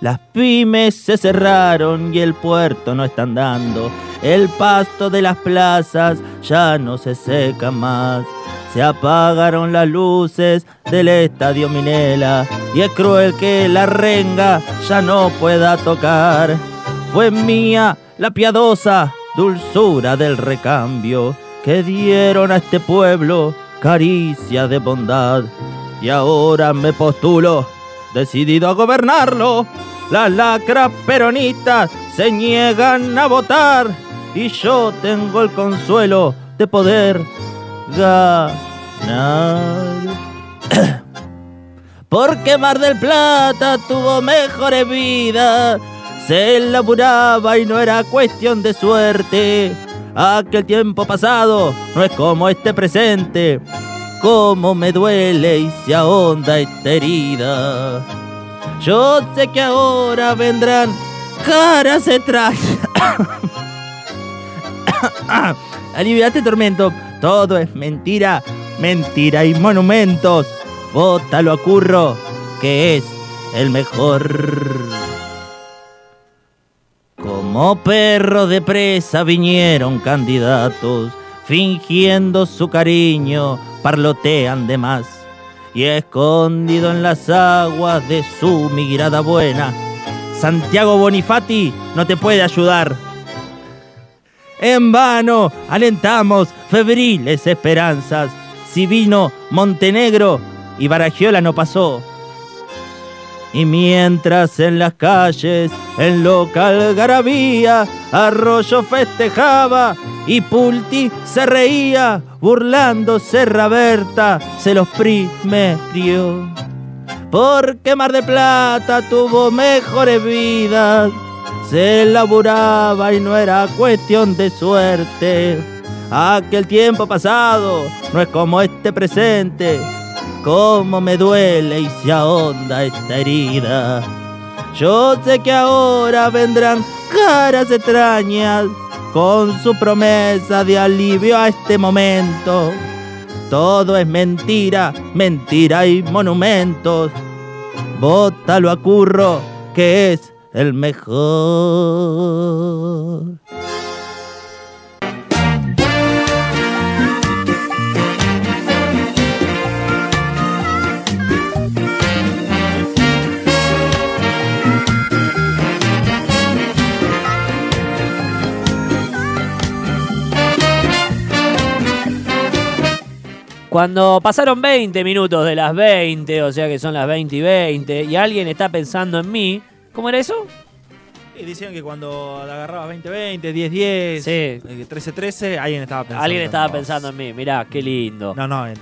Las pymes se cerraron y el puerto no está andando. El pasto de las plazas ya no se seca más. Se apagaron las luces del estadio Minela y es cruel que la renga ya no pueda tocar. Fue mía la piadosa dulzura del recambio que dieron a este pueblo caricia de bondad. Y ahora me postulo, decidido a gobernarlo. Las lacras peronistas se niegan a votar y yo tengo el consuelo de poder ganar. Porque Mar del Plata tuvo mejores vidas, se laburaba y no era cuestión de suerte. Aquel tiempo pasado no es como este presente, como me duele y se ahonda esta herida. Yo sé que ahora vendrán caras extrañas. Aliviate tormento, todo es mentira, mentira y monumentos. Bótalo a curro, que es el mejor. Como perro de presa vinieron candidatos, fingiendo su cariño, parlotean de más. Y escondido en las aguas de su mirada buena, Santiago Bonifati no te puede ayudar. En vano alentamos febriles esperanzas. Si vino Montenegro y Baragiola no pasó. Y mientras en las calles, en local garabía, Arroyo festejaba y Pulti se reía, burlándose Raberta, se los primerio. Porque Mar de Plata tuvo mejores vidas, se laburaba y no era cuestión de suerte. Aquel tiempo pasado no es como este presente, cómo me duele y se ahonda esta herida. Yo sé que ahora vendrán caras extrañas con su promesa de alivio a este momento. Todo es mentira, mentira y monumentos. Bótalo a curro, que es el mejor. Cuando pasaron 20 minutos de las 20, o sea que son las 20 y 20, y alguien está pensando en mí, ¿cómo era eso? Y decían que cuando agarrabas 2020, 1010, Sí. 1313, alguien estaba pensando. Alguien en estaba pensando en mí, mirá, qué lindo. No, no, en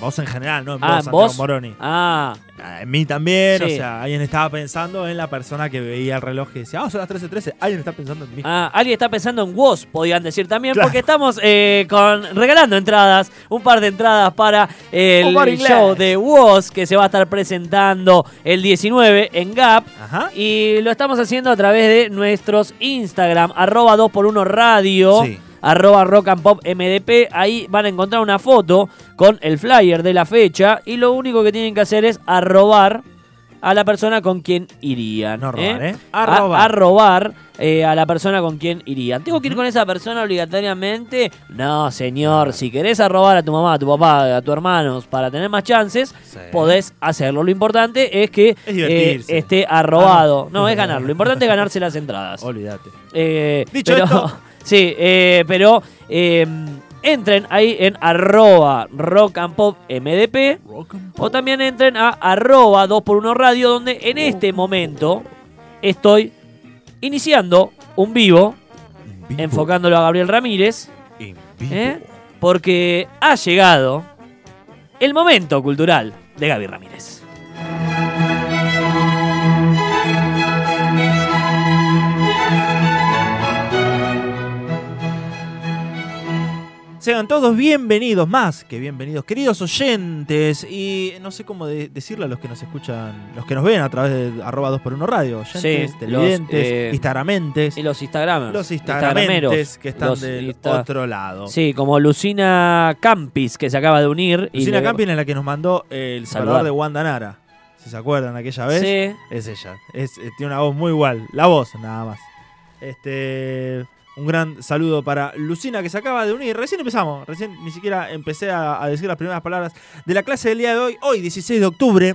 vos en general, no en ah, vos, ¿en Santiago vos? Moroni. Ah, En mí también, o sea, alguien estaba pensando en la persona que veía el reloj y decía, ah, son las 1313, alguien está pensando en mí. ah, alguien está pensando en vos, podían decir también, Claro. porque estamos eh, con regalando entradas, un par de entradas para el show de Woz que se va a estar presentando el 19 en Gap. Ajá. Y lo estamos haciendo a través de nuestros Instagram, arroba 2x1 radio, Sí. Arroba rock and pop MDP. Ahí van a encontrar una foto con el flyer de la fecha y lo único que tienen que hacer es arrobar a la persona con quien irían. No robar, ¿eh? A- Arrobar. arrobar, eh, a la persona con quien irían. ¿Tengo que ir con esa persona obligatoriamente? No, señor. Si querés arrobar a tu mamá, a tu papá, a tus hermanos para tener más chances, Sí. podés hacerlo. Lo importante es que Es eh, esté arrobado. Ah, no, es ganar. Lo importante es ganarse las entradas. Olvídate. Eh, Dicho pero, esto- Sí, eh, pero eh, entren ahí en arroba rock and pop MDP o también entren a arroba 2x1 radio donde en este momento estoy iniciando un vivo, enfocándolo a Gabriel Ramírez. ¿eh? porque ha llegado el momento cultural de Gaby Ramírez. Sean todos bienvenidos, más que bienvenidos, queridos oyentes. Y no sé cómo de- decirle a los que nos escuchan, los que nos ven a través de arroba 2x1 radio, oyentes, Sí, televidentes, los, eh, instagramentes, Y los Instagramers. los Instagrameros, instagramentes que están del Insta- otro lado. Sí, como Lucina Campis, que se acaba de unir. y Lucina le- Campin es la que nos mandó el Saludar. salvador de Wanda Nara. si se acuerdan aquella vez. Sí. Es ella. Es, eh, tiene una voz muy igual. La voz, nada más. Este. Un gran saludo para Lucina que se acaba de unir. Recién empezamos. Recién ni siquiera empecé a, a decir las primeras palabras de la clase del día de hoy. Hoy, 16 de octubre,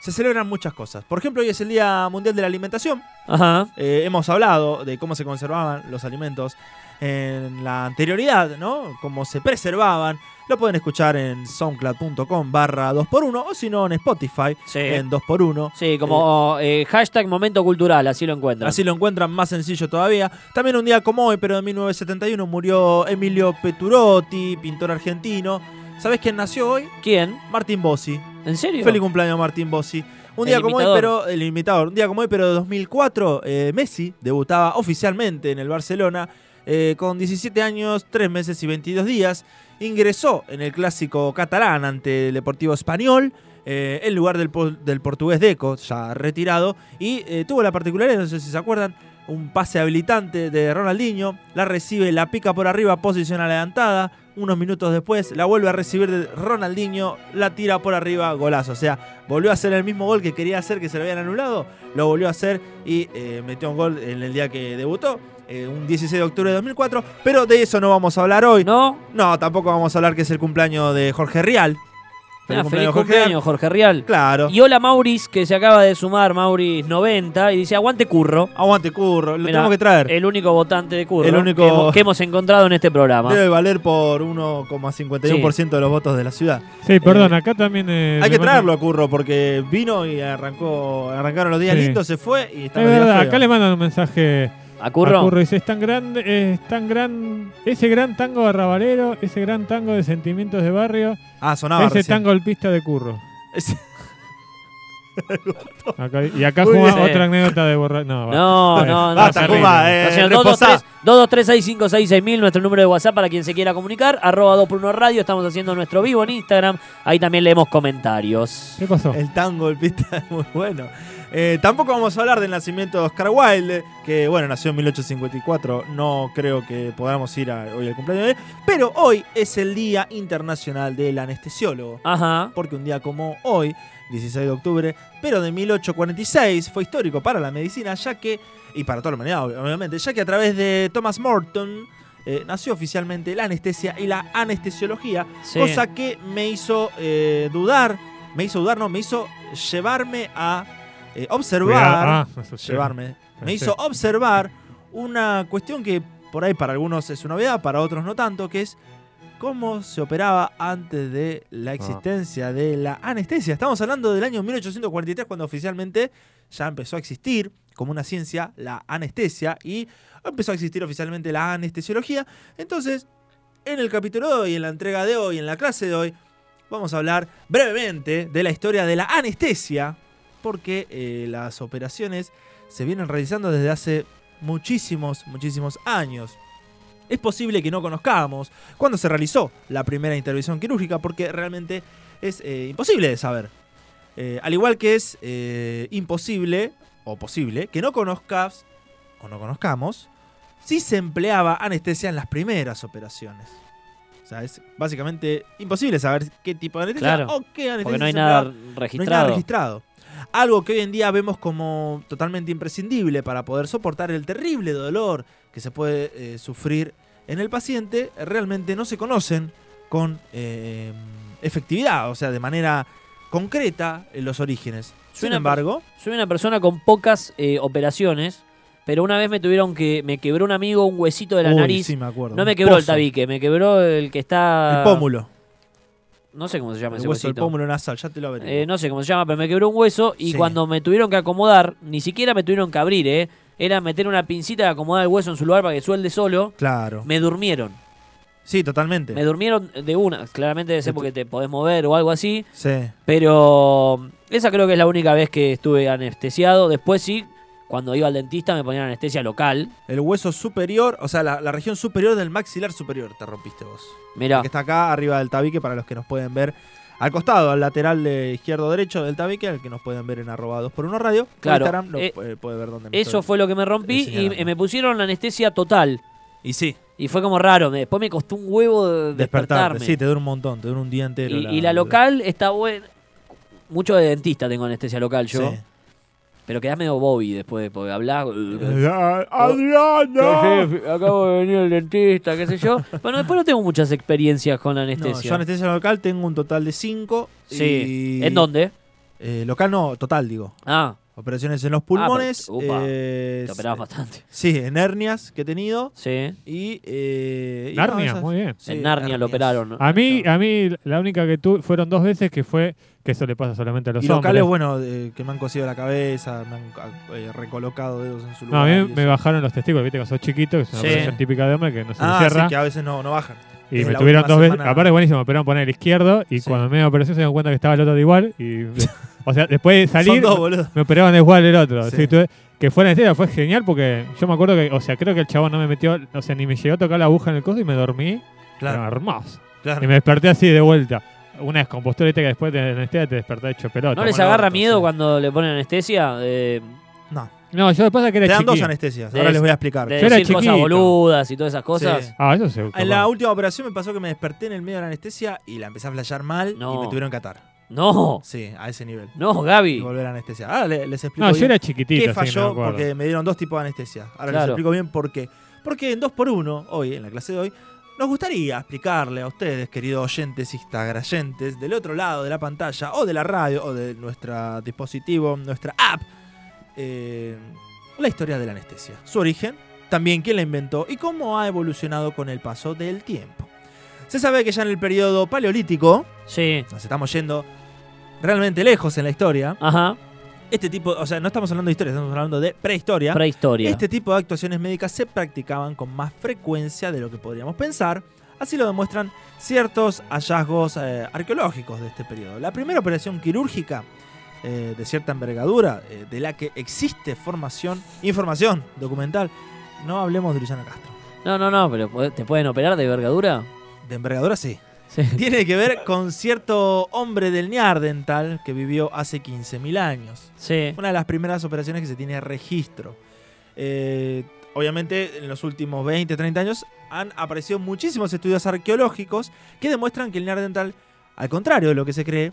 se celebran muchas cosas. Por ejemplo, hoy es el Día Mundial de la Alimentación. Ajá. Eh, hemos hablado de cómo se conservaban los alimentos en la anterioridad, ¿no? Cómo se preservaban. Lo pueden escuchar en soundcloud.com barra 2x1 o si no en Spotify Sí. en 2x1. Sí, como eh, hashtag momento cultural, así lo encuentran. Así lo encuentran más sencillo todavía. También un día como hoy, pero en 1971, murió Emilio Peturotti, pintor argentino. ¿Sabés quién nació hoy? ¿Quién? Martín Bossi. ¿En serio? Feliz cumpleaños Martín Bossi. Un El día como hoy, pero el imitador. Un día como hoy, pero de 2004, eh, Messi debutaba oficialmente en el Barcelona eh, con 17 años, 3 meses y 22 días. Ingresó en el clásico catalán ante el Deportivo Español. eh, en lugar del, del portugués Deco, ya retirado, y eh, tuvo la particularidad, no sé si se acuerdan, un pase habilitante de Ronaldinho, la recibe, la pica por arriba, posición adelantada, unos minutos después la vuelve a recibir de Ronaldinho, la tira por arriba, golazo. O sea, volvió a hacer el mismo gol que quería hacer, que se lo habían anulado, lo volvió a hacer y eh, metió un gol en el día que debutó, eh, un 16 de octubre de 2004. Pero de eso no vamos a hablar hoy. ¿No? No, tampoco vamos a hablar que es el cumpleaños de Jorge Rial. Ah, feliz Jorge cumpleaños, Jorge Rial. Rial. Claro. Y hola Mauris, que se acaba de sumar, Mauris 90, y dice, aguante curro. Aguante, curro. Lo Mirá, tenemos que traer. El único votante de curro El único- que, hemos, que hemos encontrado en este programa. Debe valer por 1,51% de los votos de la ciudad. Sí, perdón, acá también. eh, Hay que traerlo a Curro porque vino y arrancó, arrancaron los días Sí. lindos, se fue y está Es verdad, acá le mandan un mensaje ¿A curro? a Curro. Dice: es tan grande, es tan gran. Ese gran tango arrabalero, ese gran tango de sentimientos de barrio, Ah, sonaba ese recién. tan golpista de Curro. Ese- Acá- y acá Muy bien. otra anécdota de borrar. No, va. No, no, no. Basta, terrible. Eh, No, señor, reposá. 223-223-6566000, nuestro número de WhatsApp para quien se quiera comunicar. Arroba 2 por 1 Radio. Estamos haciendo nuestro vivo en Instagram. Ahí también leemos comentarios. ¿Qué pasó? El tango, el pista es muy bueno. Eh, tampoco vamos a hablar del nacimiento de Oscar Wilde, que bueno, nació en 1854. No creo que podamos ir a, hoy al cumpleaños de él. Pero hoy es el Día Internacional del Anestesiólogo. Ajá. Porque un día como hoy, 16 de octubre, pero de 1846, fue histórico para la medicina, ya que, y para toda la humanidad, ob- obviamente, ya que a través de Thomas Morton eh, nació oficialmente la anestesia y la anestesiología, Sí. cosa que me hizo eh, dudar, me hizo dudar, no, me hizo llevarme a eh, observar, Cuidado. Ah, llevarme, me hizo observar una cuestión que por ahí para algunos es una novedad, para otros no tanto, que es cómo se operaba antes de la existencia de la anestesia. Estamos hablando del año 1843 cuando oficialmente ya empezó a existir como una ciencia la anestesia y empezó a existir oficialmente la anestesiología. Entonces, en el capítulo de hoy, en la entrega de hoy, en la clase de hoy, vamos a hablar brevemente de la historia de la anestesia, porque eh, las operaciones se vienen realizando desde hace muchísimos, muchísimos años. Es posible que no conozcamos cuándo se realizó la primera intervención quirúrgica, porque realmente es eh, imposible de saber. Eh, al igual que es imposible, o posible, que no conozcas o no conozcamos si se empleaba anestesia en las primeras operaciones. O sea, es básicamente imposible saber qué tipo de anestesia Claro, o qué anestesia Porque no hay. No nada registrado. Algo que hoy en día vemos como totalmente imprescindible para poder soportar el terrible dolor que se puede eh, sufrir en el paciente, realmente no se conocen con eh, efectividad, o sea, de manera concreta en los orígenes. Sin embargo, Soy una persona con pocas eh, operaciones, pero una vez me tuvieron que. Me quebró un amigo un huesito de la uy, nariz. sí me acuerdo. no me quebró el tabique, me quebró el que está. El pómulo. No sé cómo se llama El ese hueso del huesito. pómulo nasal, ya te lo. Eh, no sé cómo se llama, pero me quebró un hueso y Sí. cuando me tuvieron que acomodar, ni siquiera me tuvieron que abrir, ¿eh? Era meter una pincita y acomodar el hueso en su lugar para que suelde solo. claro. Me durmieron. Sí, totalmente. Me durmieron de una. Claramente debe ser porque te podés mover o algo así. Sí. Pero esa creo que es la única vez que estuve anestesiado. Después sí, cuando iba al dentista me ponían anestesia local. El hueso superior, o sea, la, la región superior del maxilar superior te rompiste vos. Mirá, que está acá arriba del tabique para los que nos pueden ver al costado, al lateral de izquierdo derecho del tabique, al que nos pueden ver en arroba 2 por 1 radio. Claro, Instagram lo eh, puede, ver donde me eso fue lo que me rompí y me pusieron la anestesia total. Y sí, Y fue como raro. Después me costó un huevo de despertarte. despertarme. Sí, te dura un montón, te dura un día entero. y, y la local está buena. mucho de dentista tengo anestesia local yo. Sí. Pero quedás medio Bobby después, porque hablar. ¡Adriana! acabo de venir el dentista, qué sé yo. Bueno, después no tengo muchas experiencias con la No, anestesia. yo anestesia local tengo un total de 5. sí. ¿En dónde? local no, total digo. Ah, Operaciones en los pulmones. pero- upa, eh, te operabas bastante. Sí, en hernias que he tenido. Sí. Y. Eh, y Narnia, no, esas- muy bien. sí, en Narnia lo operaron. ¿no? A mí, a mí la única que tuve fueron dos veces que fue que eso le pasa solamente a los Y locales, hombres. bueno, eh, que me han cosido la cabeza, me han eh, recolocado dedos en su No, a lugar. mí me bajaron los testículos, viste que sos chiquito, que es una Sí. operación típica de hombre que no se Ah, cierra. sí, que a veces no, no bajan. Y me tuvieron dos veces. Aparte, buenísimo, me operaron poner el izquierdo y Sí. cuando me dio la operación se dieron cuenta que estaba el otro de igual. Y, o sea, después de Son salir, dos, boludo. me operaban de igual el otro. Sí. Sí, tuve- que fue anestesia fue genial porque yo me acuerdo que, o sea, creo que el chabón no me metió, o sea, ni me llegó a tocar la aguja en el coso y me dormí. Pero Claro, hermoso. claro. Y me desperté así de vuelta. Una descompostura viste, que después de la anestesia te despertás hecho pelota. ¿No les agarra miedo sí. cuando le ponen anestesia? De, No. No, yo lo que que Te era dan dos anestesias. De- Ahora les voy a explicar. de Yo era decir cosas chiquito. boludas y todas esas cosas. Sí. Ah, eso se En la última operación me pasó que me desperté en el medio de la anestesia y la empecé a flashear mal No. y me tuvieron que atar. No, Sí, a ese nivel. no, Y Gaby. volver a anestesia. Ahora le- les explico No, yo bien era chiquitito. qué sí, me falló acuerdo. porque me dieron dos tipos de anestesia. Ahora les Claro. explico bien por qué. Porque en 2x1, hoy, en la clase de hoy, nos gustaría explicarle a ustedes, queridos oyentes instagrayentes, del otro lado de la pantalla, o de la radio, o de nuestro dispositivo, nuestra app, eh, la historia de la anestesia. Su origen, también quién la inventó y cómo ha evolucionado con el paso del tiempo. Se sabe que ya en el periodo paleolítico, Sí. nos estamos yendo realmente lejos en la historia, Ajá. este tipo, o sea, no estamos hablando de historia, estamos hablando de prehistoria. Prehistoria. Este tipo de actuaciones médicas se practicaban con más frecuencia de lo que podríamos pensar, así lo demuestran ciertos hallazgos eh, arqueológicos de este periodo. La primera operación quirúrgica eh, de cierta envergadura, eh, de la que existe formación, información documental, no hablemos de Luciano Castro. No, no, no, pero ¿puede- ¿te pueden operar de envergadura? De envergadura sí. Sí. Tiene que ver con cierto hombre del Neandertal que vivió hace 15.000 años. Sí. Una de las primeras operaciones que se tiene registro. Eh, obviamente, en los últimos 20, 30 años han aparecido muchísimos estudios arqueológicos que demuestran que el Neandertal, al contrario de lo que se cree,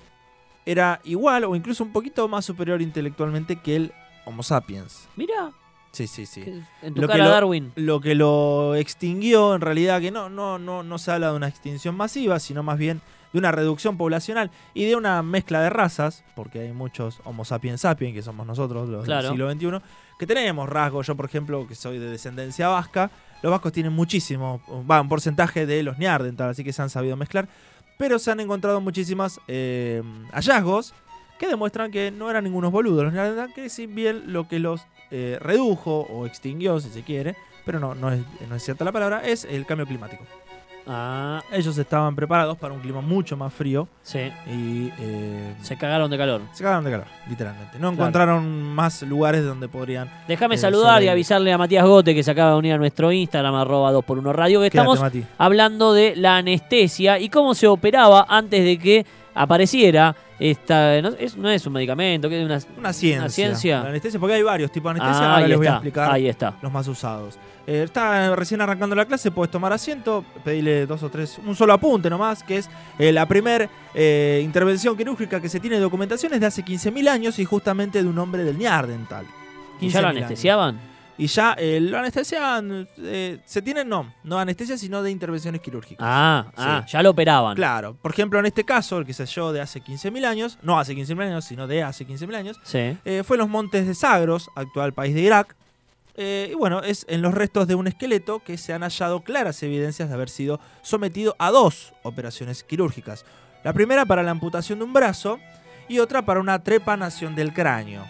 era igual o incluso un poquito más superior intelectualmente que el Homo sapiens. Mira, Sí, sí, sí. en tu Lo que cara lo- Darwin. Lo que lo extinguió, en realidad, que no, no, no, no se habla de una extinción masiva, sino más bien de una reducción poblacional y de una mezcla de razas, porque hay muchos Homo sapiens sapiens, que somos nosotros, los Claro. del siglo XXI, que tenemos rasgos. Yo, por ejemplo, que soy de descendencia vasca, los vascos tienen muchísimo, va, un porcentaje de los Neandertal, así que se han sabido mezclar, pero se han encontrado muchísimas eh, hallazgos que demuestran que no eran ningunos boludos los Neandertal, que si bien lo que los eh, redujo o extinguió, si se quiere, pero no, no, es, no es cierta la palabra, es el cambio climático. Ah, Ellos estaban preparados para un clima mucho más frío sí. y eh, Se cagaron de calor. se cagaron de calor, literalmente. No encontraron más lugares donde podrían... Déjame Eh, saludar y avisarle a Matías Gote que se acaba de unir a nuestro Instagram, arroba 2x1 Radio, que Quédate, estamos Mati. hablando de la anestesia y cómo se operaba antes de que apareciera esta. No es, no es un medicamento, que es una. Una ciencia. ciencia. La anestesia, porque hay varios tipos de anestesia, Ah, ahora ahí les voy a está, explicar ahí está. los más usados. Eh, está recién arrancando la clase, puedes tomar asiento, pedirle dos o tres, un solo apunte nomás, que es eh, la primera intervención quirúrgica que se tiene documentaciones de hace 15.000 años y justamente de un hombre del Neandertal. ¿Y ya lo 15.000 años. anestesiaban? Y ya eh, lo anestesian, eh, se tienen no, no anestesia, sino de intervenciones quirúrgicas. Ah, ah, Sí. ya lo operaban. Claro, por ejemplo, en este caso, el que se halló de hace 15.000 años, no hace 15.000 años, sino de hace 15.000 años, Sí. eh, fue en los montes de Sagros, actual país de Irak. Eh, y bueno, es en los restos de un esqueleto que se han hallado claras evidencias de haber sido sometido a dos operaciones quirúrgicas. La primera para la amputación de un brazo y otra para una trepanación del cráneo.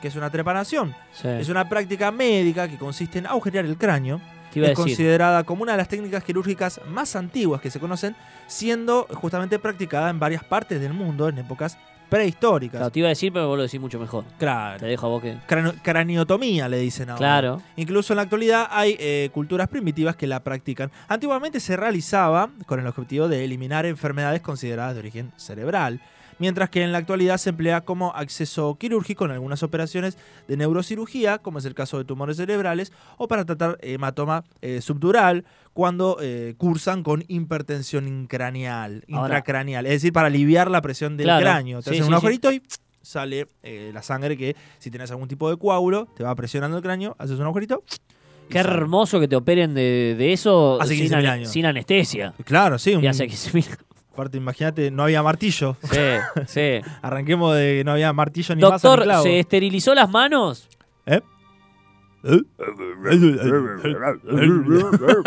¿Qué es una trepanación? sí. Es una práctica médica que consiste en agujerear el cráneo. Te iba a Es decir. considerada como una de las técnicas quirúrgicas más antiguas que se conocen, siendo justamente practicada en varias partes del mundo en épocas prehistóricas. Claro, te iba a decir, pero vos lo decís mucho mejor. Claro. Te dejo a vos que. Crano- craniotomía le dicen ahora. Claro. Incluso en la actualidad hay eh, culturas primitivas que la practican. Antiguamente se realizaba con el objetivo de eliminar enfermedades consideradas de origen cerebral, mientras que en la actualidad se emplea como acceso quirúrgico en algunas operaciones de neurocirugía, como es el caso de tumores cerebrales, o para tratar hematoma eh, subdural cuando eh, cursan con hipertensión craneal, intracraneal, es decir, para aliviar la presión del Claro. cráneo. Te Sí, hacen sí, un sí. agujerito y sale eh, la sangre que si tenés algún tipo de coágulo, te va presionando el cráneo, haces un agujerito. Qué sale. hermoso que te operen de, de eso Hace sin, 15.000 ane- años. sin anestesia. Claro, sí. Y un- hace 15.000. Aparte, imagínate, no había martillo. Sí, sí. Arranquemos de que no había martillo ni mazo ni Doctor. ¿se esterilizó las manos? ¿Eh?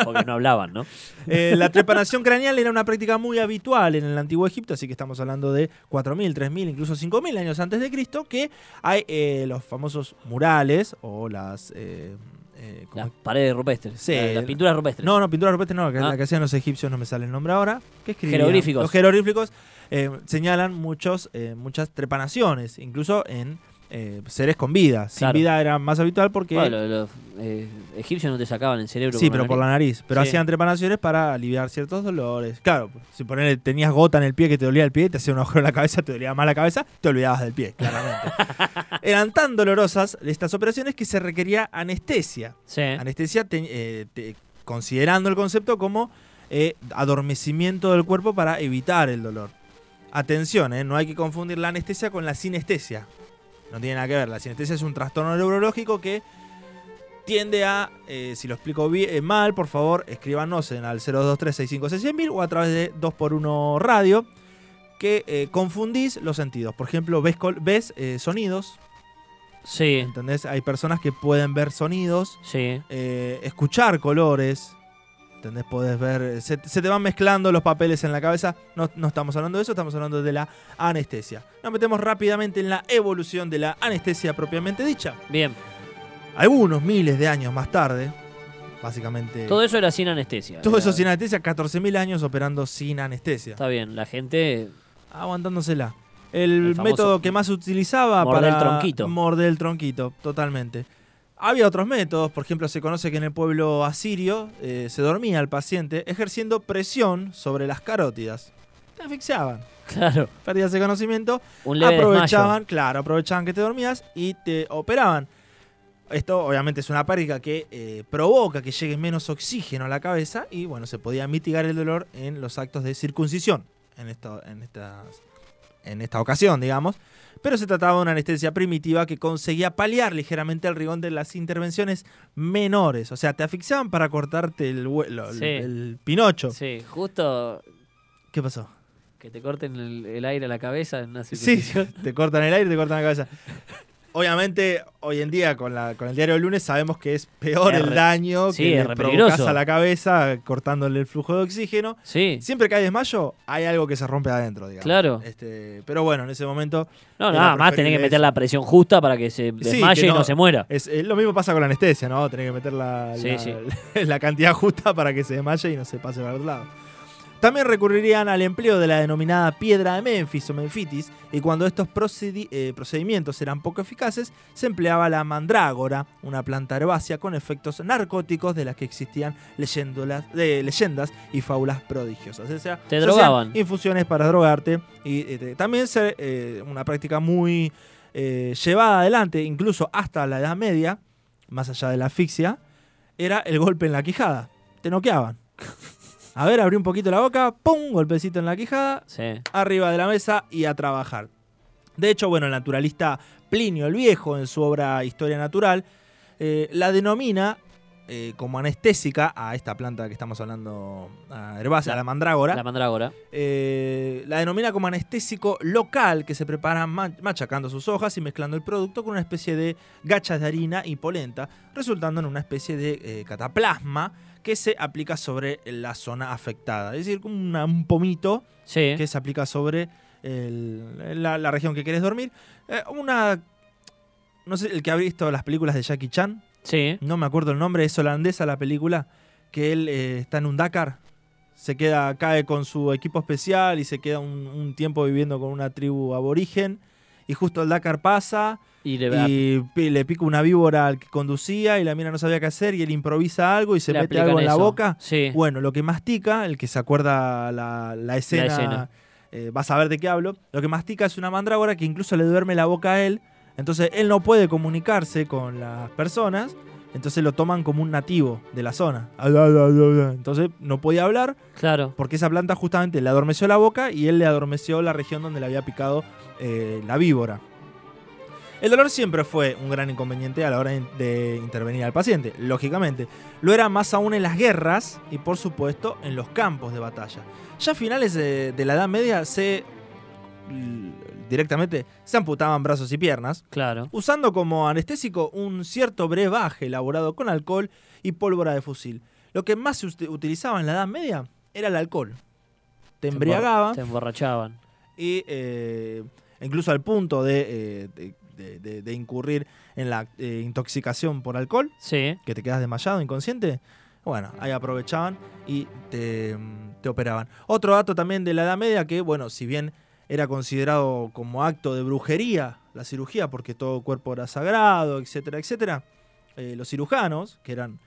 Porque no hablaban, ¿no? Eh, la trepanación craneal era una práctica muy habitual en el antiguo Egipto, así que estamos hablando de 4.000, 3.000, incluso 5.000 años antes de Cristo, que hay eh, los famosos murales o las... eh, eh, ¿cómo Las paredes rupestres. Sí. La, la pintura rupestre. No, no, pintura rupestre no, que Ah. la que hacían los egipcios no me sale el nombre ahora. ¿Qué escribían? Jeroglíficos. Los jeroglíficos eh, señalan muchos, eh, muchas trepanaciones, incluso en eh, seres con vida. Sin Claro. vida era más habitual porque... Bueno, los, los, eh, egipcios no te sacaban el cerebro. Sí, pero por la nariz. Pero Sí. hacían trepanaciones para aliviar ciertos dolores. Claro, si ponele, tenías gota en el pie que te dolía el pie, te hacía un agujero en la cabeza, te dolía más la cabeza, te olvidabas del pie, claramente. Eran tan dolorosas estas operaciones que se requería anestesia. Sí. Anestesia te- eh, te- considerando el concepto como adormecimiento del cuerpo para evitar el dolor. Atención, no hay que confundir la anestesia con la sinestesia. No tiene nada que ver. La sinestesia es un trastorno neurológico que tiende a, eh, si lo explico bien, eh, mal, por favor, escríbanos en al 0236560000 o a través de 2x1 Radio, que eh, confundís los sentidos. Por ejemplo, ves, ves sonidos, Sí, ¿entendés? Hay personas que pueden ver sonidos, sí. escuchar colores. ¿Entendés? Podés ver. Se, se te van mezclando los papeles en la cabeza. No, no estamos hablando de eso, estamos hablando de la anestesia. Nos metemos rápidamente en la evolución de la anestesia propiamente dicha. Bien. Algunos miles de años más tarde, básicamente. Todo eso era sin anestesia. todo Era- eso sin anestesia, 14.000 años operando sin anestesia. Está bien, la gente. Aguantándosela. El, El método que más se utilizaba morder para el tronquito. morder el tronquito, totalmente. Había otros métodos, por ejemplo, se conoce que en el pueblo asirio eh, se dormía al paciente ejerciendo presión sobre las carótidas. Te asfixiaban, Claro. perdías el conocimiento, Un leve aprovechaban, claro, aprovechaban que te dormías y te operaban. Esto obviamente es una práctica que eh, provoca que llegue menos oxígeno a la cabeza y bueno, se podía mitigar el dolor en los actos de circuncisión en, esto, en, estas, en esta ocasión, digamos. Pero se trataba de una anestesia primitiva que conseguía paliar ligeramente el rigón de las intervenciones menores. O sea, te asfixiaban para cortarte el, hue- lo- el- pinocho. Sí, justo ¿Qué pasó? que te corten el, el aire a la cabeza en una Sí, te cortan el aire, te cortan la cabeza. Obviamente, hoy en día con, la, con el diario del lunes sabemos que es peor Es el re- daño sí, que es le provocas a la cabeza cortándole el flujo de oxígeno. Sí. Siempre que hay desmayo, hay algo que se rompe adentro, digamos. Claro. Este, pero bueno, en ese momento No, nada más tenés que meter la presión justa para que se desmaye que y no se muera. es, lo mismo pasa con la anestesia, ¿no? Tenés que meter la, la, la cantidad justa para que se desmaye y no se pase para el otro lado. También recurrirían al empleo de la denominada piedra de Memphis o Memfitis, y cuando estos procedi- eh, procedimientos eran poco eficaces, se empleaba la mandrágora, una planta herbácea con efectos narcóticos de las que existían eh, leyendas y fábulas prodigiosas. O sea, Te se drogaban. Infusiones para drogarte. Y eh, también eh, una práctica muy llevada adelante, incluso hasta la Edad Media, más allá de la asfixia, era el golpe en la quijada. Te noqueaban. A ver, abrí un poquito la boca, ¡pum! Golpecito en la quijada, Sí. arriba de la mesa y a trabajar. De hecho, bueno, el naturalista Plinio el Viejo, en su obra Historia Natural, eh, la denomina eh, como anestésica a esta planta que estamos hablando, a herbácea, La- la mandrágora. La mandrágora. Eh, la denomina como anestésico local que se prepara ma- machacando sus hojas y mezclando el producto con una especie de gachas de harina y polenta, resultando en una especie de eh, cataplasma que se aplica sobre la zona afectada. Es decir, como una- un pomito Sí. que se aplica sobre el- la, la región que quieres dormir. Una. No sé, el que ha visto las películas de Jackie Chan, Sí. no me acuerdo el nombre, es holandesa la película, que él eh, está en un Dakar, se queda, cae con su equipo especial y se queda un, un tiempo viviendo con una tribu aborigen. Y justo el Dakar pasa Y le, y pi- le pica una víbora al que conducía y la mina no sabía qué hacer y él improvisa algo y se le mete algo en la boca. Sí. Bueno, lo que mastica, el que se acuerda la, la escena, escena. eh, vas a ver de qué hablo. Lo que mastica es una mandrágora que incluso le duerme la boca a él. Entonces él no puede comunicarse con las personas. Entonces lo toman como un nativo de la zona. Entonces no podía hablar Claro. porque esa planta justamente le adormeció la boca y él le adormeció la región donde le había picado eh, la víbora. El dolor siempre fue un gran inconveniente a la hora de intervenir al paciente, lógicamente. Lo era más aún en las guerras y por supuesto en los campos de batalla. Ya a finales de, de la Edad Media se directamente se amputaban brazos y piernas, Claro. usando como anestésico un cierto brebaje elaborado con alcohol y pólvora de fusil. Lo que más se ut- utilizaba en la Edad Media era el alcohol. Te embor- embriagaba Te emborrachaban. y eh, incluso al punto de, eh, de- de- de- de incurrir en la eh, intoxicación por alcohol, Sí. que te quedas desmayado, inconsciente. Bueno, ahí aprovechaban y te, te operaban. Otro dato también de la Edad Media que, bueno, si bien era considerado como acto de brujería la cirugía, porque todo cuerpo era sagrado, etcétera, etcétera, eh, los cirujanos, que eran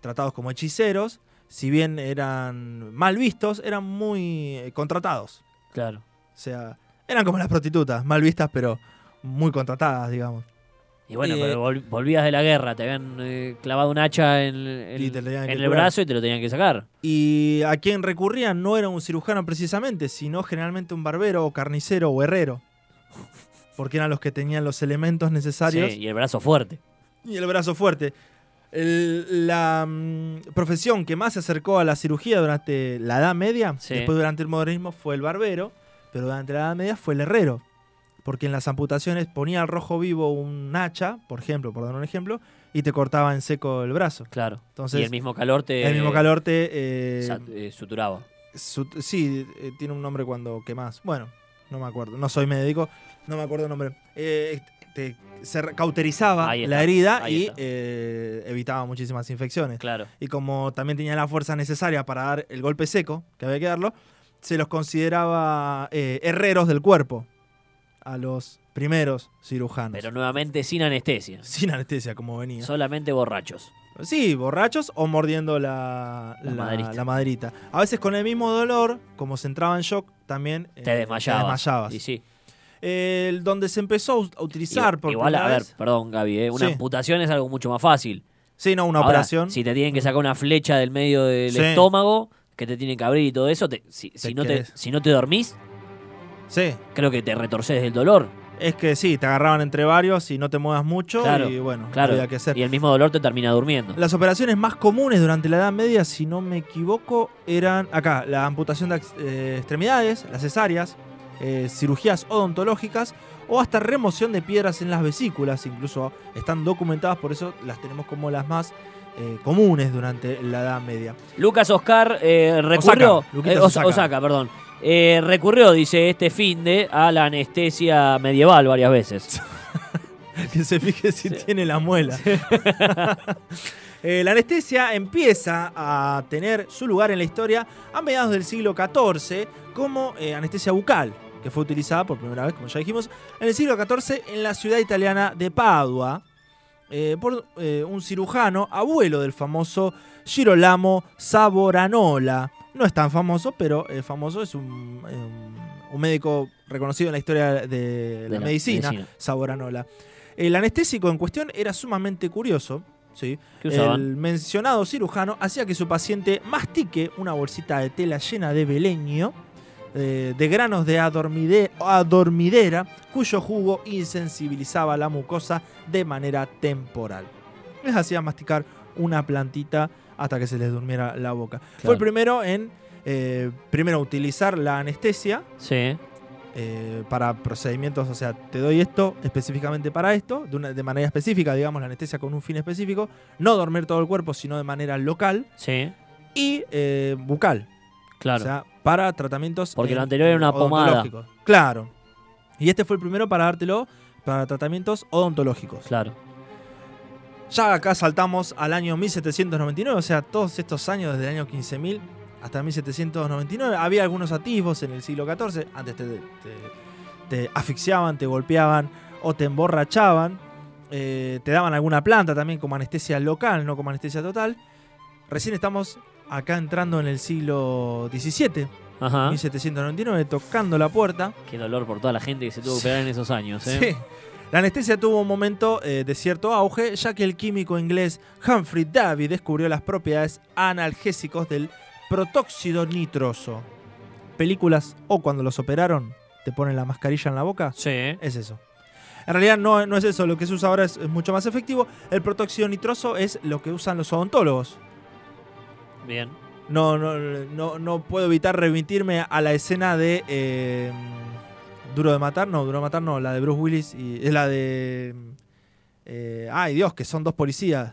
tratados como hechiceros, si bien eran mal vistos, eran muy eh, contratados. Claro. O sea, eran como las prostitutas, mal vistas, pero muy contratadas, digamos. Y bueno, Eh, pero vol- volvías de la guerra, te habían eh, clavado un hacha en, el brazo y te lo tenían que sacar. Y a quien recurrían no era un cirujano precisamente, sino generalmente un barbero o carnicero o herrero. Porque eran los que tenían los elementos necesarios Sí, y el brazo fuerte. y el brazo fuerte. El- la mm, profesión que más se acercó a la cirugía durante la Edad Media, Sí. después durante el modernismo, fue el barbero, pero durante la Edad Media fue el herrero. Porque en las amputaciones ponía al rojo vivo un hacha, por ejemplo, por dar un ejemplo, y te cortaba en seco el brazo. Claro. Entonces, y el mismo calor te. el mismo calor te... eh, eh, suturaba. su- sí, eh, tiene un nombre cuando quemás. Bueno, no me acuerdo. No soy médico, no me acuerdo el nombre. Te- se cauterizaba está, la herida y evitaba muchísimas infecciones. Claro. Y como también tenía la fuerza necesaria para dar el golpe seco, que había que darlo, se los consideraba herreros del cuerpo a los primeros cirujanos. Pero nuevamente sin anestesia. Sin anestesia, como venía. Solamente borrachos. Sí, borrachos o mordiendo la, La la- maderita. A veces con el mismo dolor, como se entraba en shock, también eh, Te desmayabas. Te desmayabas. Y sí. El- donde se empezó a ut- a utilizar por igual, a ver, vez- perdón, Gaby, ¿eh? una Sí. amputación es algo mucho más fácil. Sí, no, una Ahora, operación. Si te tienen que sacar una flecha del medio del Sí. estómago, que te tienen que abrir y todo eso, te- si, si Te no te, querés. si no te dormís, Sí, creo que te retorces del dolor. es que sí, te agarraban entre varios y no te muevas mucho Claro, y bueno, Claro. había que hacer. Y el mismo dolor te termina durmiendo. Las operaciones más comunes durante la Edad Media, si no me equivoco, eran acá, la amputación de eh, extremidades, las cesáreas, eh, cirugías odontológicas o hasta remoción de piedras en las vesículas, incluso están documentadas, por eso las tenemos como las más eh, comunes durante la Edad Media. Lucas Oscar eh, recurrió. Osaka, Os- Osaka. Osaka, perdón. Eh, recurrió, dice este fin de, a la anestesia medieval varias veces. que se fije si Sí. tiene la muela. Eh, la anestesia empieza a tener su lugar en la historia a mediados del siglo XIV como eh, anestesia bucal, que fue utilizada por primera vez, como ya dijimos, en el siglo XIV en la ciudad italiana de Padua eh, por un cirujano, abuelo del famoso Girolamo Savoranola. No es tan famoso, pero eh, famoso es un, eh, un- médico reconocido en la historia de, la, la medicina, medicina. Savoranola. El anestésico en cuestión era sumamente curioso. ¿sí? El mencionado cirujano hacía que su paciente mastique una bolsita de tela llena de beleño, eh, de granos de adormide- adormidera, cuyo jugo insensibilizaba la mucosa de manera temporal. Les hacía masticar una plantita hasta que se les durmiera la boca. Fue el primero en eh, primero utilizar la anestesia Sí. eh, para procedimientos, o sea, te doy esto específicamente para esto, de, una- de manera específica, digamos, la anestesia con un fin específico, no dormir todo el cuerpo, sino de manera local Sí. y eh, bucal, Claro. o sea, para tratamientos Porque lo anterior era una pomada. Claro. Y este fue el primero para dártelo para tratamientos odontológicos. claro. Ya acá saltamos al año 1799, o sea, todos estos años desde el año 15.000 hasta 1799. Había algunos atisbos en el siglo XIV, antes te, te- te asfixiaban, te golpeaban o te emborrachaban. Eh, te daban alguna planta también como anestesia local, no como anestesia total. Recién estamos acá entrando en el siglo XVII, Ajá. 1799, tocando la puerta. Qué dolor por toda la gente que se tuvo que operar en esos años, ¿eh? Sí. La anestesia tuvo un momento eh, de cierto auge, ya que el químico inglés Humphrey Davy descubrió las propiedades analgésicos del protóxido nitroso. Películas o cuando los operaron, te ponen la mascarilla en la boca. Sí. Es eso. En realidad no, no es eso, lo que se usa ahora es, es mucho más efectivo. El protóxido nitroso es lo que usan los odontólogos. Bien. No, no, no, no puedo evitar remitirme a la escena de eh, Duro de Matar, no, Duro de Matar no, la de Bruce Willis y es la de... eh, ay Dios, que son dos policías.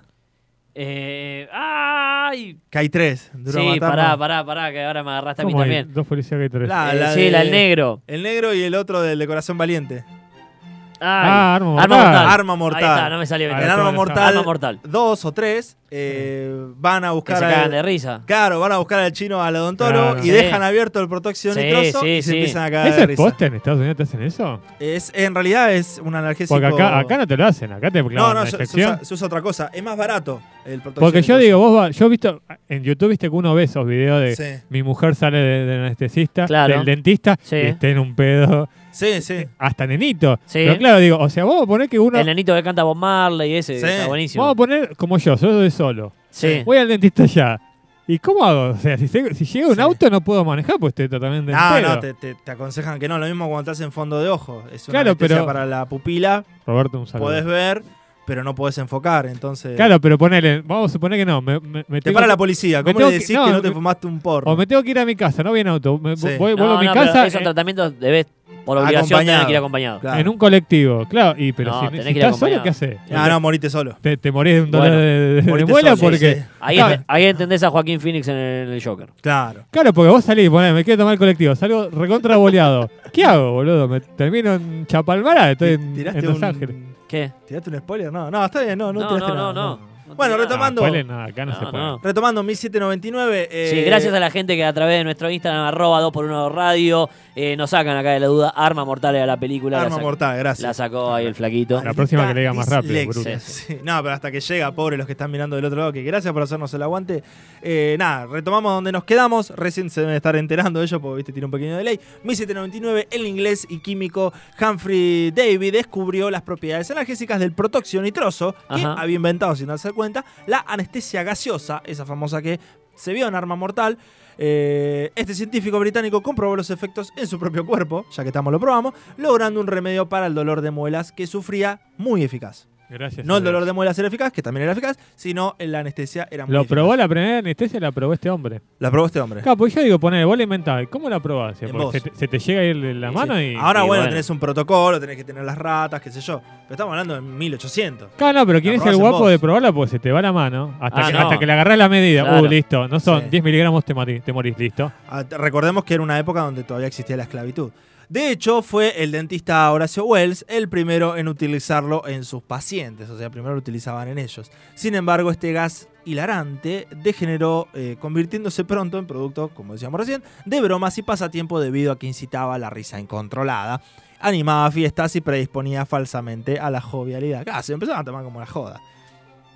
Eh, ¡Ay! Que hay tres. Duro de Sí, Matar, pará, no. pará, pará, que ahora me agarraste a mí ¿Cómo hay también. Dos policías que hay tres. La- Eh, la sí, de- la del negro. El negro y el otro del de Corazón Valiente. Ay. Ah, arma mortal. Arma mortal. Arma Ahí mortal. está, no me salió bien. Ahí En está, Arma. Mortal, Arma mortal. dos o tres eh, van a Que buscar se al- cagan de risa. Claro, van a buscar al chino al odontólogo Claro. y Sí. dejan abierto el protóxido Sí, nitroso sí, y se sí. empiezan a cagar ¿Es de el risa. poste en Estados Unidos te hacen eso? Es, en realidad es un analgésico. Porque acá, acá no te lo hacen, acá te No, no, se, usa, se usa otra cosa. Es más barato el protóxido Porque yo digo, vos va- yo he visto en YouTube viste que uno ve esos videos de Sí, mi mujer sale de- del anestesista, Claro. del dentista Sí. y está en un pedo sí, sí. hasta nenito. Sí. Pero claro, digo, o sea, vamos a poner que uno El nenito que canta Bob Marley, ese Sí. está buenísimo. vamos a poner como yo, yo soy solo. Sí. Voy al dentista ya. ¿Y cómo hago? O sea, si, se- si llega un Sí. auto no puedo manejar, pues estoy totalmente en No, pedo. no, te, te- te aconsejan que no. Lo mismo cuando estás en fondo de ojo. Es una Claro, anestesia pero- para la pupila. Roberto, un saludo. Podés ver, pero no podés enfocar. Entonces. Claro, pero ponele, vamos a suponer que no. Me, me- me Te tengo para que- la policía. ¿Cómo le que- decís no, que no te me- fumaste un porro? O me tengo que ir a mi casa, no voy en auto. Me, Sí. voy, No, vuelvo a mi no, casa esos en, tratamientos debes, por obligación, tener Acompañado. que ir acompañado. Claro. en un colectivo. Claro, y pero No, si, tenés si que ir estás solo, acompañado. ¿qué haces? Ah, no, morite solo. Te, te morís de un dolor Bueno, de, de- de muela solo, porque... sí. Ahí, Claro. ent- ahí entendés a Joaquín Phoenix en el, en el Joker. Claro. Claro, porque vos salís, ponés, me quiero tomar el colectivo, salgo recontra boleado. ¿Qué hago, boludo? ¿Me termino en Chapalmala? Estoy en, ¿Tiraste en Los un, Ángeles. ¿Qué? ¿Tiraste un spoiler? No, no, está bien. No, no, No, tiraste no, nada, no, no. No Bueno, retomando. Ah, spoiler, nada, acá no, No, se puede. no. Retomando 1799. eh, Sí, gracias a la gente que a través de nuestro Instagram, arroba 2x1 radio, eh, nos sacan acá de la duda. Arma mortal a la película. la Arma sacó- mortal, gracias. La sacó ahí el flaquito. La próxima que le diga más rápido, bruto. Sí, No, pero hasta que llega, pobre los que están mirando del otro lado, que gracias por hacernos el aguante. Eh, nada, retomamos donde nos quedamos. Recién se deben estar enterando de ello, porque viste, tiene un pequeño delay. 1799, el inglés y químico Humphrey Davy descubrió las propiedades analgésicas del protóxido nitroso, que Ajá. había inventado sin darse cuenta la anestesia gaseosa, esa famosa que se vio en Arma Mortal. Eh, este científico británico comprobó los efectos en su propio cuerpo, ya que estamos lo probamos, logrando un remedio para el dolor de muelas que sufría muy eficaz. Gracias. No el dolor de muelas era eficaz, que también era eficaz, sino la anestesia era muy Lo eficaz. probó la primera anestesia, la probó este hombre. La probó este hombre. Claro, pues yo digo, poner, vos la inventás. ¿Cómo la probás? En Porque vos. se, te, se te llega ahí la Sí. mano y. Ahora, y bueno, bueno. tenés un protocolo, tenés que tener las ratas, qué sé yo. Pero estamos hablando de 1800. Claro, no, pero ¿quién La es el guapo vos. de probarla? Porque se te va la mano. Hasta, Ah, que, no. hasta que le agarrás la medida. Claro. Uh, listo. No son Sí. 10 miligramos, te, morís, te morís, listo. Ah, Recordemos que era una época donde todavía existía la esclavitud. De hecho, fue el dentista Horacio Wells el primero en utilizarlo en sus pacientes, o sea, primero lo utilizaban en ellos. Sin embargo, este gas hilarante degeneró, eh, convirtiéndose pronto en producto, como decíamos recién, de bromas y pasatiempo debido a que incitaba la risa incontrolada, animaba fiestas y predisponía falsamente a la jovialidad. Se empezaron a tomar como la joda.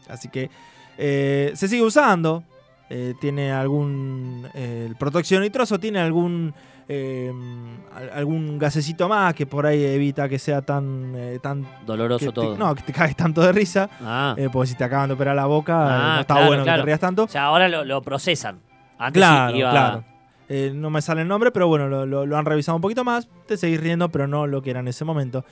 Así que eh, se sigue usando, eh, tiene algún. eh, el protección nitroso tiene algún. eh, al- algún gasecito más que por ahí evita que sea tan. eh, tan Doloroso que te- todo. no, que te caes tanto de risa. Ah. eh, porque si te acaban de operar la boca, eh, Ah, no está claro, bueno claro. que te rías tanto. O sea, ahora lo, lo procesan. Antes Claro, iba- claro. Eh, no me sale el nombre, pero bueno, lo, lo- lo han revisado un poquito más. Te seguís riendo, pero no lo que era en ese momento.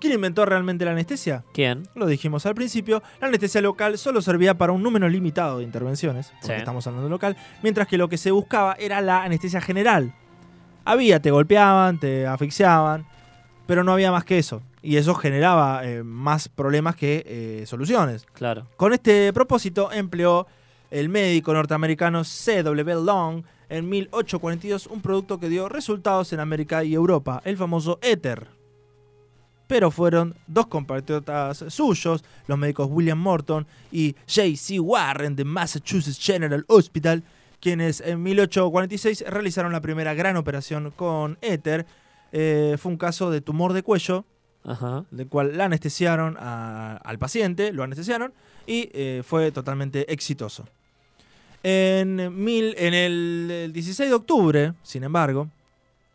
¿Quién inventó realmente la anestesia? ¿Quién? Lo dijimos al principio, la anestesia local solo servía para un número limitado de intervenciones, porque Sí. estamos hablando de local, mientras que lo que se buscaba era la anestesia general. Había, te golpeaban, te asfixiaban, pero no había más que eso. Y eso generaba eh, más problemas que eh, soluciones. Claro. Con este propósito empleó el médico norteamericano C.W. Long en 1842 un producto que dio resultados en América y Europa, el famoso éter. Pero fueron dos compatriotas suyos, los médicos William Morton y J.C. Warren de Massachusetts General Hospital, quienes en 1846 realizaron la primera gran operación con éter. Eh, fue un caso de tumor de cuello Ajá. del cual la anestesiaron a- al paciente, lo anestesiaron y eh, fue totalmente exitoso. En, mil, en el, el 16 de octubre, sin embargo,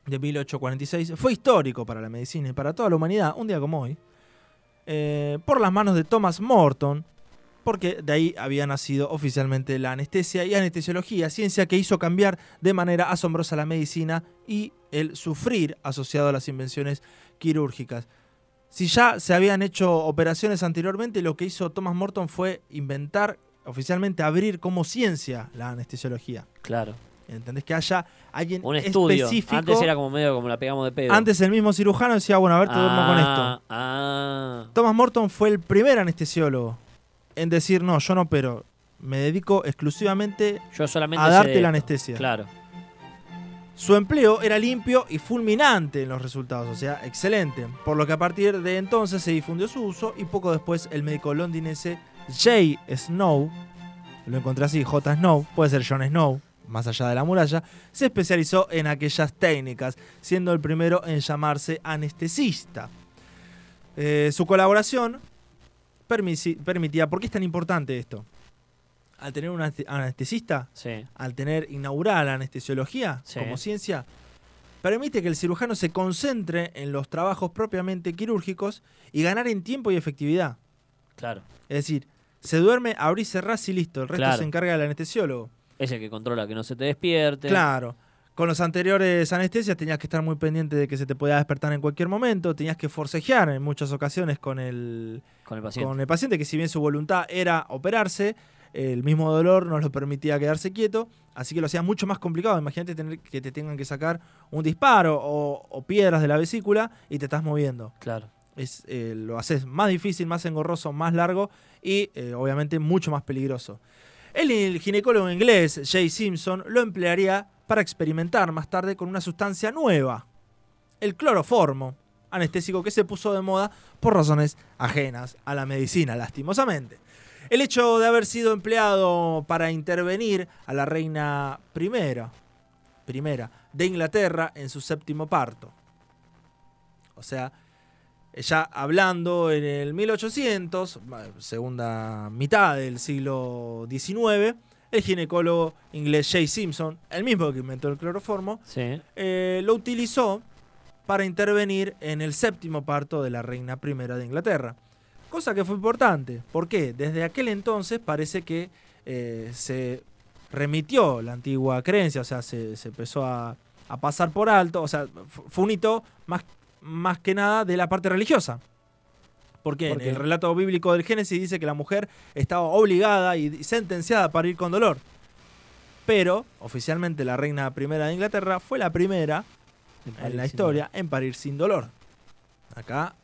de 1846, fue histórico para la medicina y para toda la humanidad, un día como hoy, eh, por las manos de Thomas Morton, porque de ahí había nacido oficialmente la anestesia y anestesiología, ciencia que hizo cambiar de manera asombrosa la medicina y el sufrir asociado a las invenciones quirúrgicas. Si ya se habían hecho operaciones anteriormente, lo que hizo Thomas Morton fue inventar, oficialmente abrir como ciencia la anestesiología. Claro. ¿Entendés? Que haya alguien Un estudio. específico. Antes era como medio como la pegamos de pedo. Antes el mismo cirujano decía, bueno, a ver, te duermo con esto. Ah, Ah. Thomas Morton fue el primer anestesiólogo en decir, no, yo no opero, me dedico exclusivamente Yo solamente a darte la anestesia. Claro. Su empleo era limpio y fulminante en los resultados, o sea, excelente. Por lo que a partir de entonces se difundió su uso y poco después el médico londinense J. Snow, lo encontré así, J. Snow, puede ser John Snow, más allá de la muralla, se especializó en aquellas técnicas, siendo el primero en llamarse anestesista. Eh, su colaboración permitía, ¿por qué es tan importante esto? Al tener un aneste- anestesista, Sí. al tener inaugurada la anestesiología Sí. como ciencia, permite que el cirujano se concentre en los trabajos propiamente quirúrgicos y ganar en tiempo y efectividad. Claro. Es decir, se duerme, abrís, cerrás y listo. El resto Claro. se encarga del anestesiólogo. Es el que controla que no se te despierte. Claro. Con los anteriores anestesias tenías que estar muy pendiente de que se te podía despertar en cualquier momento, tenías que forcejear en muchas ocasiones con el, Con el paciente. con el paciente, que si bien su voluntad era operarse, el mismo dolor no lo permitía quedarse quieto, así que lo hacía mucho más complicado. Imagínate tener que te tengan que sacar un disparo o, o piedras de la vesícula y te estás moviendo. Claro. Es, eh, lo haces más difícil, más engorroso, más largo y eh, obviamente mucho más peligroso. El, ginecólogo inglés Jay Simpson lo emplearía para experimentar más tarde con una sustancia nueva, el cloroformo, anestésico que se puso de moda por razones ajenas a la medicina, lastimosamente. El hecho de haber sido empleado para intervenir a la reina primera, primera de Inglaterra en su séptimo parto. O sea, ya hablando en el 1800, eh, segunda mitad del siglo XIX, el ginecólogo inglés Jay Simpson, el mismo que inventó el cloroformo, Sí. eh, lo utilizó para intervenir en el séptimo parto de la reina primera de Inglaterra. Cosa que fue importante. ¿Por qué? Desde aquel entonces parece que eh, se remitió la antigua creencia, o sea, se, se empezó a, a pasar por alto, o sea, fu- fue un hito más, más que nada de la parte religiosa. Porque ¿Por en el relato bíblico del Génesis dice que la mujer estaba obligada y sentenciada para ir con dolor. Pero, oficialmente, la reina primera de Inglaterra fue la primera en la historia en parir sin dolor. Acá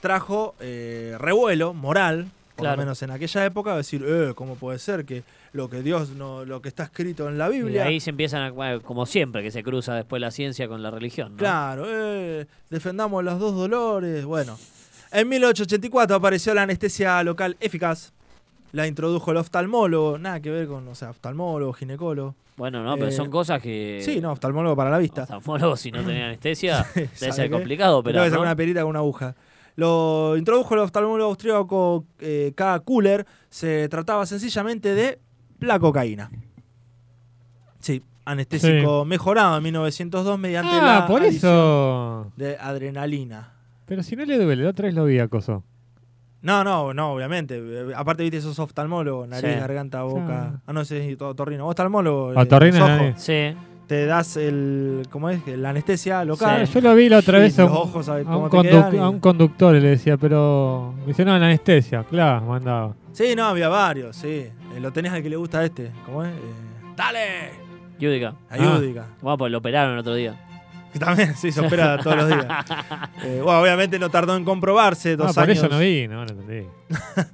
trajo eh, revuelo moral, por Claro. lo menos en aquella época, decir, eh, ¿cómo puede ser que lo que Dios no, lo que está escrito en la Y Biblia, ahí se empiezan a, como siempre, que se cruza después la ciencia con la religión. ¿no? claro, eh, defendamos los dos dolores? Bueno, en 1884 apareció la anestesia local eficaz. La introdujo el oftalmólogo, nada que ver con, o sea, oftalmólogo, ginecólogo. Bueno, no, pero Eh, son cosas que. Sí, no, oftalmólogo para la vista. Oftalmólogo, si no tenía anestesia, debe ¿Sabe ser complicado, Pero pero. debe ser ¿no? una perita con una aguja. Lo introdujo el oftalmólogo austríaco eh, K. Kuller. Se trataba sencillamente de la cocaína. Sí, anestésico mejorado en 1902 mediante Ah, la por eso. de adrenalina. Pero si no le duele, la otra vez lo vi acoso. No, no, no, obviamente. Eh, Aparte, viste, sos oftalmólogo, nariz, Sí. garganta, boca. Sí. Ah, no sé, torrino. Oftalmólogo. eh, Otorrino es ojos. nadie. Sí. Te das el. ¿Cómo es? La anestesia local. Sí. Yo lo vi la otra vez a un, ojos. Y- a un conductor y le decía, pero. Me dice, no, la anestesia. Claro, mandaba. Sí, no, había varios, sí. Eh, lo tenés al que le gusta a este. ¿Cómo es? Eh, ¡Dale! Yudica. Ayúdica. Bueno, pues lo operaron el otro día. También sí, se opera todos los días. Eh, bueno, obviamente no tardó en comprobarse, Ah, dos por años. eso no vi, no, no entendí.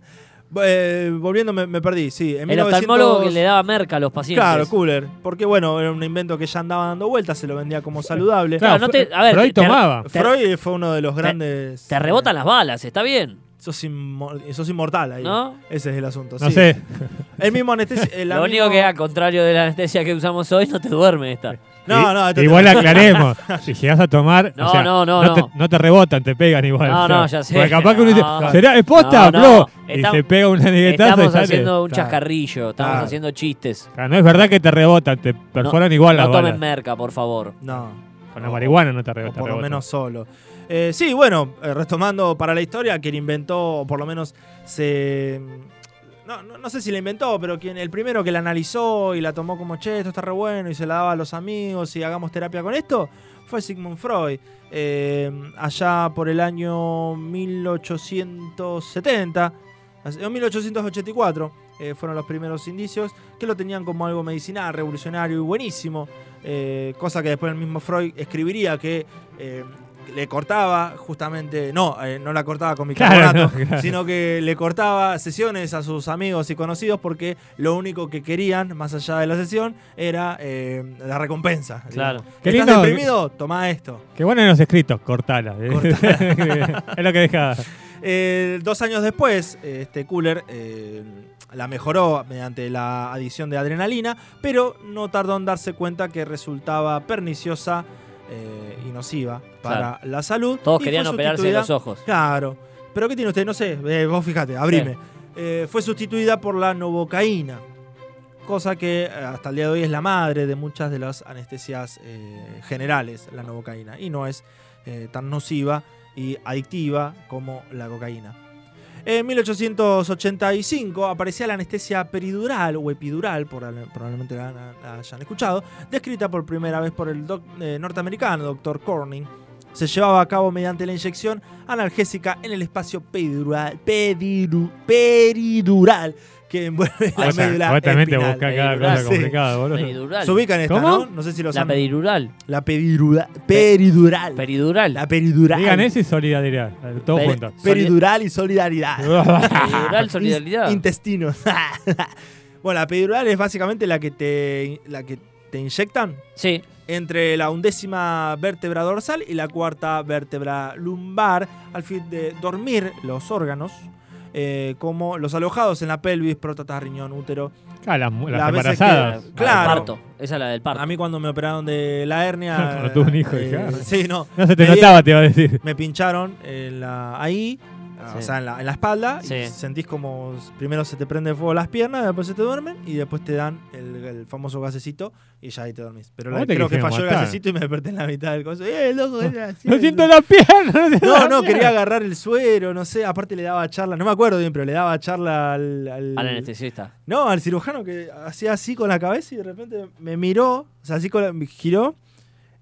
Eh, volviendo, me, me perdí, sí. En El 1900 oftalmólogo que le daba merca a los pacientes. Claro, Cooler. Porque bueno, era un invento que ya andaba dando vueltas, se lo vendía como saludable. Claro, no te- a ver, Freud te- tomaba. te- Freud fue uno de los grandes. Te rebotan las balas, está bien, Sos, inmo- sos inmortal ahí. ¿no? Ese es el asunto. No sí. sé. El mismo anestesia. Lo único que, al contrario de la anestesia que usamos hoy, no te duerme esta. No, no, esto te- Igual aclaremos. si llegas a tomar. No, o sea, no, no, no. Te, no. te rebotan, te pegan igual. No, o sea, no, ya sé. Porque capaz que uno dice. ¿será es posta? No, bro? no. Y se pega una niguetazo y Estamos sale. haciendo un Claro. chascarrillo, estamos Claro. haciendo chistes. O sea, no es verdad que te rebotan, te perforan igual las No tomen balas. merca, por favor. No. Con la marihuana no te rebotan. por lo rebotan. menos solo. Eh, sí, bueno, eh, retomando para la historia, quien inventó, o por lo menos se. No, no, sé si la inventó, pero quien el primero que la analizó y la tomó como che, esto está re bueno, y se la daba a los amigos y hagamos terapia con esto, fue Sigmund Freud. Eh, allá por el año 1870, hace- o 1884, eh, fueron los primeros indicios que lo tenían como algo medicinal, revolucionario y buenísimo. Eh, cosa que después el mismo Freud escribiría que eh, le cortaba justamente, no, eh, no la cortaba con Claro, bicarbonato, no, claro. sino que le cortaba sesiones a sus amigos y conocidos porque lo único que querían, más allá de la sesión, era eh, la recompensa. Claro. Qué ¿Estás lindo- deprimido? Toma esto. Qué bueno en los escritos, cortala. es lo que deja. Eh, dos años después, este cooler eh, la mejoró mediante la adición de adrenalina, pero no tardó en darse cuenta que resultaba perniciosa eh, y nociva para la salud. Todos y querían operarse sustituida- los ojos. Claro. Pero ¿qué tiene usted? No sé, eh, vos fíjate, abrime. Eh, fue sustituida por la novocaína, cosa que eh, hasta el día de hoy es la madre de muchas de las anestesias eh, generales, la novocaína, y no es eh, tan nociva y adictiva como la cocaína. En 1885 aparecía la anestesia peridural o epidural, por- probablemente la, hayan escuchado, descrita por primera vez por el eh, norteamericano Dr. Corning. Se llevaba a cabo mediante la inyección analgésica en el espacio peridural que envuelve la Ahí O sea, médula vos también te espinal. buscás cada Pedidural, cosa sí. complicada, boludo. Peridural. Se ubican esta, ¿Cómo? ¿no? No sé si lo La saben. peridural. La peridural. Peridural. Peridural. La peridural. Digan eso y solidaridad. Todos Peri- juntos. Peridural y solidaridad. Peridural, solidaridad. In- Intestinos. bueno, la peridural es básicamente la que te, la que te inyectan Sí. entre la undécima vértebra dorsal y la cuarta vértebra lumbar al fin de dormir los órganos. Eh, como los alojados en la pelvis, próstata, riñón, útero. Ah, las, embarazadas. La Claro. del parto. Esa es la del parto. A mí cuando me operaron de la hernia... Cuando tuve un hijo, eh, dije, sí, no. No se te notaba, te iba a decir. me pincharon en la- ahí, o Sí. sea, en la, en la espalda, Sí. y sentís como primero se te prende fuego las piernas, después se te duermen, y después te dan el, el famoso gasecito, y ya ahí te dormís. Pero ¿Cómo la- te creo que falló el matar? gasecito y me desperté en la mitad del coso. ¡Eh, loco! era así, No eso". siento la pierna. No, No, quería agarrar el suero, no sé, aparte le daba charla, no me acuerdo bien, pero le daba charla al... al- Al anestesista. no, al cirujano que hacía así con la cabeza y de repente me miró, o sea, así con la- me giró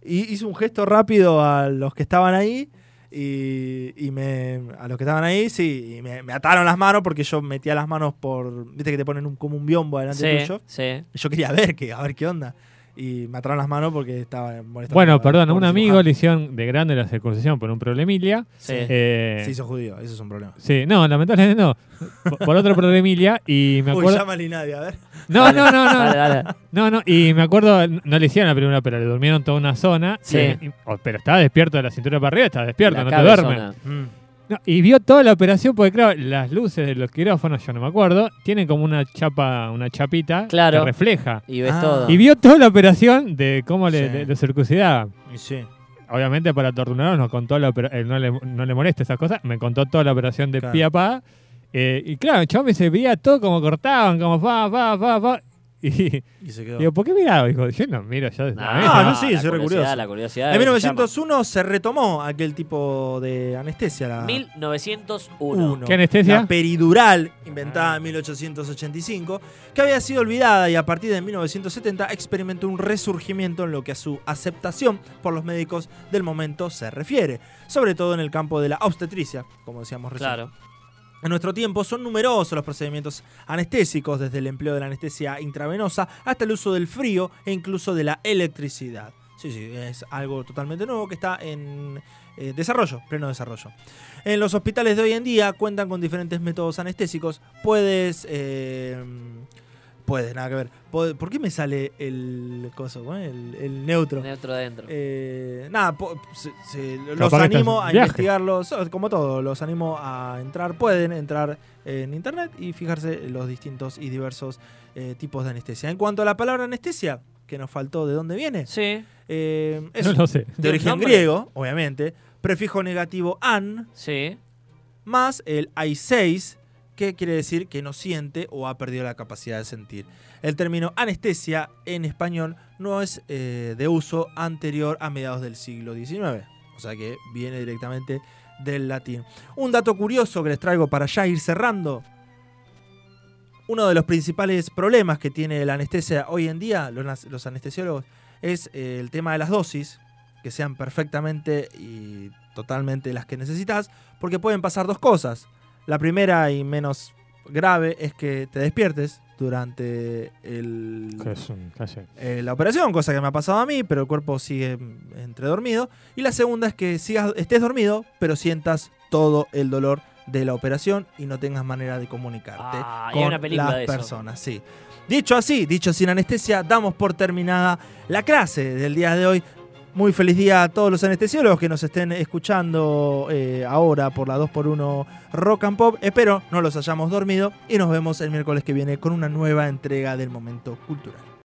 y hizo un gesto rápido a los que estaban ahí y, y me a los que estaban ahí, sí, y me, me ataron las manos porque yo metía las manos por, viste que te ponen un, como un biombo delante Sí, tuyo. sí. Yo quería ver que, a ver qué onda. Y me ataron las manos porque estaba molestando. Bueno, perdón, a un amigo cirujano. le hicieron de grande la circuncisión por un problemilla. Sí. Eh, Se hizo judío, eso es un problema. sí, no, lamentablemente no. Por, por otro problemilla y me Uy, acuerdo... llámale y nadie, a ver. No, no, no, no. Dale, dale. No, no, y me acuerdo, no le hicieron la primera, pero le durmieron toda una zona. Sí. y- y- oh, pero estaba despierto de la cintura para arriba, estaba despierto, La no te duerme. Mm. No, y vio toda la operación, porque claro, las luces de los quirófanos, yo no me acuerdo, tienen como una chapa, una chapita Claro. que refleja. Y ves Ah. todo. Y vio toda la operación de cómo le, Sí. le- circuncidaban. Y sí. Obviamente para torturarnos nos contó la eh, no, le, no le molesta esas cosas, me contó toda la operación de Claro. pie a pa. eh, y claro, el chabón me se veía todo como cortaban, como pa, pa, pa, pa. Y Y se quedó. digo, ¿por qué miraba? Dijo, yo no miro ya desde No, la mesa. no, sí, la soy curioso. La curiosidad. En se 1901 se retomó aquel tipo de anestesia, la, llama. 1901. uno, ¿Qué anestesia? la peridural, inventada en 1885, que había sido olvidada y a partir de 1970 experimentó un resurgimiento en lo que a su aceptación por los médicos del momento se refiere, sobre todo en el campo de la obstetricia, como decíamos recién. Claro. En nuestro tiempo son numerosos los procedimientos anestésicos, desde el empleo de la anestesia intravenosa hasta el uso del frío e incluso de la electricidad. Sí, sí, es algo totalmente nuevo que está en eh, desarrollo, pleno desarrollo. En los hospitales de hoy en día cuentan con diferentes métodos anestésicos. Puedes, eh, puede, nada que ver. ¿Por qué me sale el coso, el, el neutro? Neutro adentro. Eh, nada, po- se- se- los animo a viaje. investigarlos, como todo, los animo a entrar, pueden entrar en internet y fijarse en los distintos y diversos eh, tipos de anestesia. En cuanto a la palabra anestesia, que nos faltó de dónde viene, Sí, eh, es No lo sé. de origen nombre? griego, obviamente, prefijo negativo an sí. más el I6, que quiere decir que no siente o ha perdido la capacidad de sentir. El término anestesia en español no es eh, de uso anterior a mediados del siglo XIX, o sea que viene directamente del latín. Un dato curioso que les traigo para ya ir cerrando. Uno de los principales problemas que tiene la anestesia hoy en día, los, anestesiólogos, es eh, el tema de las dosis, que sean perfectamente y totalmente las que necesitas, porque pueden pasar dos cosas. La primera y menos grave es que te despiertes durante el, eh, la operación, cosa que me ha pasado a mí, pero el cuerpo sigue entre dormido. Y la segunda es que sigas, estés dormido, pero sientas todo el dolor de la operación y no tengas manera de comunicarte Ah, con hay una película las de eso. personas. Sí. Dicho así, dicho sin anestesia, damos por terminada la clase del día de hoy. Muy feliz día a todos los anestesiólogos que nos estén escuchando eh, ahora por la 2x1 Rock and Pop. Espero no los hayamos dormido y nos vemos el miércoles que viene con una nueva entrega del Momento Cultural.